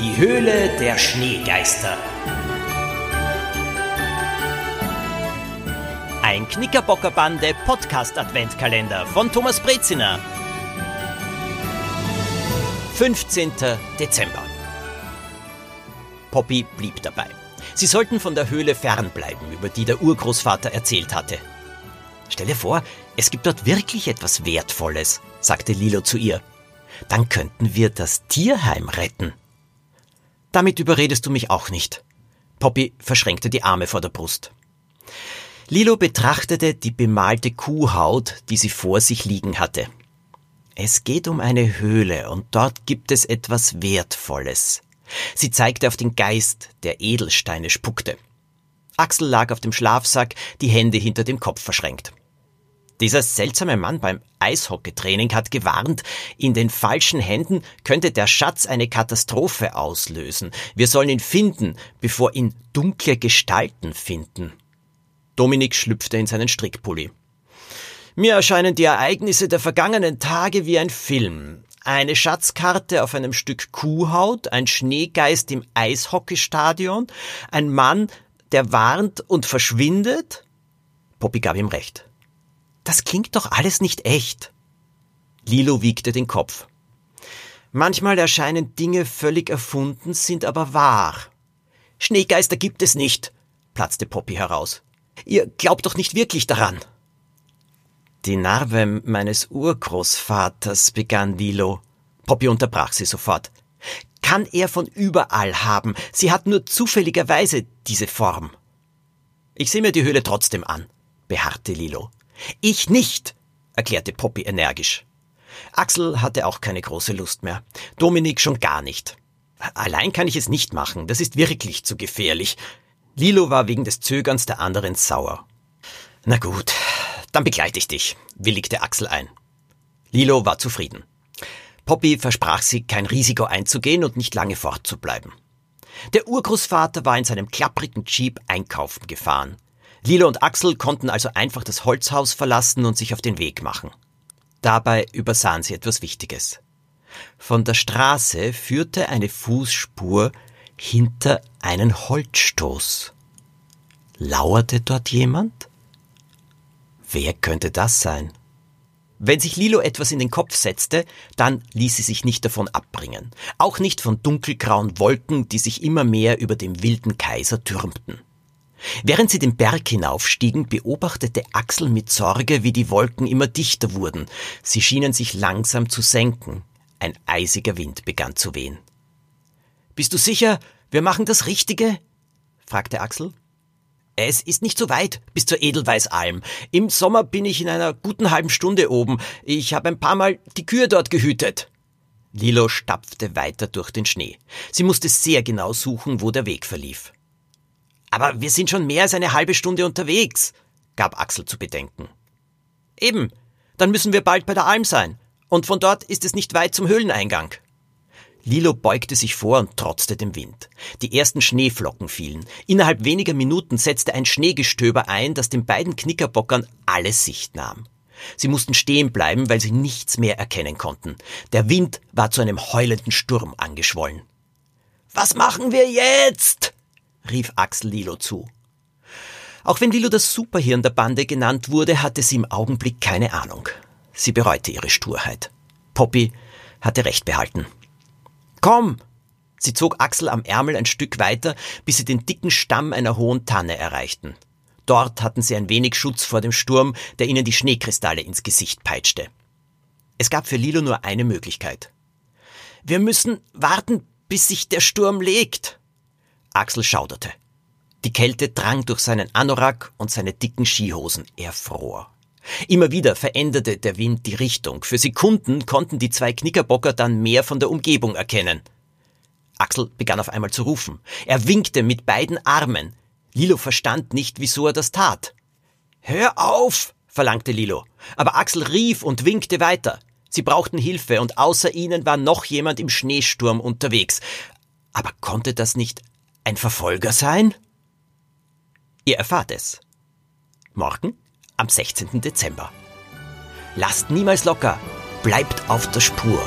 Die Höhle der Schneegeister. Ein Knickerbockerbande Podcast Adventkalender von Thomas Breziner. 15. Dezember. Poppy blieb dabei. Sie sollten von der Höhle fernbleiben, über die der Urgroßvater erzählt hatte. Stell dir vor, es gibt dort wirklich etwas Wertvolles, sagte Lilo zu ihr. Dann könnten wir das Tierheim retten. Damit überredest du mich auch nicht. Poppy verschränkte die Arme vor der Brust. Lilo betrachtete die bemalte Kuhhaut, die sie vor sich liegen hatte. Es geht um eine Höhle und dort gibt es etwas Wertvolles. Sie zeigte auf den Geist, der Edelsteine spuckte. Axel lag auf dem Schlafsack, die Hände hinter dem Kopf verschränkt. Dieser seltsame Mann beim Eishockeytraining hat gewarnt, in den falschen Händen könnte der Schatz eine Katastrophe auslösen. Wir sollen ihn finden, bevor ihn dunkle Gestalten finden. Dominik schlüpfte in seinen Strickpulli. Mir erscheinen die Ereignisse der vergangenen Tage wie ein Film. Eine Schatzkarte auf einem Stück Kuhhaut, ein Schneegeist im Eishockeystadion, ein Mann, der warnt und verschwindet? Poppy gab ihm recht. Das klingt doch alles nicht echt. Lilo wiegte den Kopf. Manchmal erscheinen Dinge völlig erfunden, sind aber wahr. Schneegeister gibt es nicht, platzte Poppy heraus. Ihr glaubt doch nicht wirklich daran. Die Narbe meines Urgroßvaters, begann Lilo. Poppy unterbrach sie sofort. Kann er von überall haben. Sie hat nur zufälligerweise diese Form. Ich sehe mir die Höhle trotzdem an, beharrte Lilo. Ich nicht, erklärte Poppy energisch. Axel hatte auch keine große Lust mehr. Dominik schon gar nicht. Allein kann ich es nicht machen, das ist wirklich zu gefährlich. Lilo war wegen des Zögerns der anderen sauer. Na gut, dann begleite ich dich, willigte Axel ein. Lilo war zufrieden. Poppy versprach sie, kein Risiko einzugehen und nicht lange fortzubleiben. Der Urgroßvater war in seinem klapprigen Jeep einkaufen gefahren. Lilo und Axel konnten also einfach das Holzhaus verlassen und sich auf den Weg machen. Dabei übersahen sie etwas Wichtiges. Von der Straße führte eine Fußspur hinter einen Holzstoß. Lauerte dort jemand? Wer könnte das sein? Wenn sich Lilo etwas in den Kopf setzte, dann ließ sie sich nicht davon abbringen. Auch nicht von dunkelgrauen Wolken, die sich immer mehr über dem wilden Kaiser türmten. Während sie den Berg hinaufstiegen, beobachtete Axel mit Sorge, wie die Wolken immer dichter wurden. Sie schienen sich langsam zu senken. Ein eisiger Wind begann zu wehen. Bist du sicher, wir machen das Richtige? fragte Axel. Es ist nicht so weit bis zur Edelweißalm. Im Sommer bin ich in einer guten halben Stunde oben. Ich habe ein paar Mal die Kühe dort gehütet. Lilo stapfte weiter durch den Schnee. Sie musste sehr genau suchen, wo der Weg verlief. Aber wir sind schon mehr als eine halbe Stunde unterwegs, gab Axel zu bedenken. Eben, dann müssen wir bald bei der Alm sein, und von dort ist es nicht weit zum Höhleneingang. Lilo beugte sich vor und trotzte dem Wind. Die ersten Schneeflocken fielen. Innerhalb weniger Minuten setzte ein Schneegestöber ein, das den beiden Knickerbockern alle Sicht nahm. Sie mussten stehen bleiben, weil sie nichts mehr erkennen konnten. Der Wind war zu einem heulenden Sturm angeschwollen. Was machen wir jetzt? Rief Axel Lilo zu. Auch wenn Lilo das Superhirn der Bande genannt wurde, hatte sie im Augenblick keine Ahnung. Sie bereute ihre Sturheit. Poppy hatte recht behalten. Komm! Sie zog Axel am Ärmel ein Stück weiter, bis sie den dicken Stamm einer hohen Tanne erreichten. Dort hatten sie ein wenig Schutz vor dem Sturm, der ihnen die Schneekristalle ins Gesicht peitschte. Es gab für Lilo nur eine Möglichkeit. Wir müssen warten, bis sich der Sturm legt, Axel schauderte. Die Kälte drang durch seinen Anorak und seine dicken Skihosen. Er fror. Immer wieder veränderte der Wind die Richtung. Für Sekunden konnten die zwei Knickerbocker dann mehr von der Umgebung erkennen. Axel begann auf einmal zu rufen. Er winkte mit beiden Armen. Lilo verstand nicht, wieso er das tat. Hör auf! verlangte Lilo. Aber Axel rief und winkte weiter. Sie brauchten Hilfe und außer ihnen war noch jemand im Schneesturm unterwegs. Aber konnte das nicht ein Verfolger sein? Ihr erfahrt es. Morgen am 16. Dezember. Lasst niemals locker, bleibt auf der Spur.